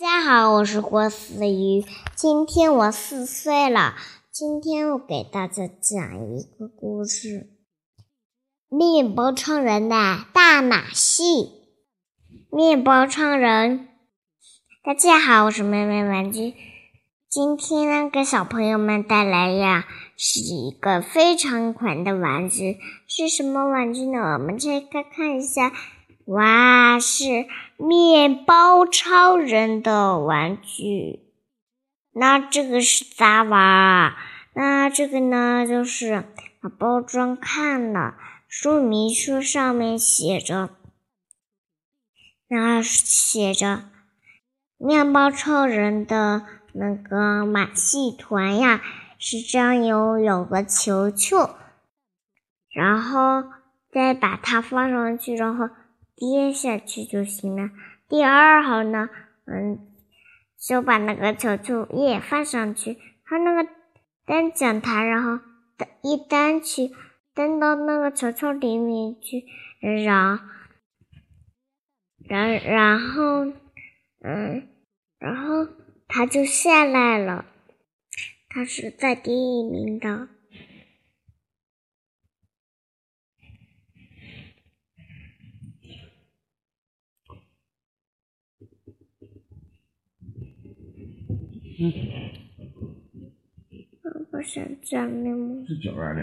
大家好，我是郭思雨，今天我四岁了。今天我给大家讲一个故事：面包超人的大马戏。面包超人，大家好，我是妹妹玩具。今天呢，给小朋友们带来呀，是一个非常款的玩具。是什么玩具呢？我们这个看一下。哇，是面包超人的玩具。那这个是咋玩啊？那这个呢，就是把包装看了，说明书上面写着，那写着面包超人的那个马戏团呀，是这样有有个球球，然后再把它放上去，然后。跌下去就行了。第二号呢，嗯，就把那个球球也放上去，它那个单讲台，然后一单去蹬到那个球球里面去，然然然后，嗯，然后他就下来了，他是在第一名的。嗯，我不想讲那么。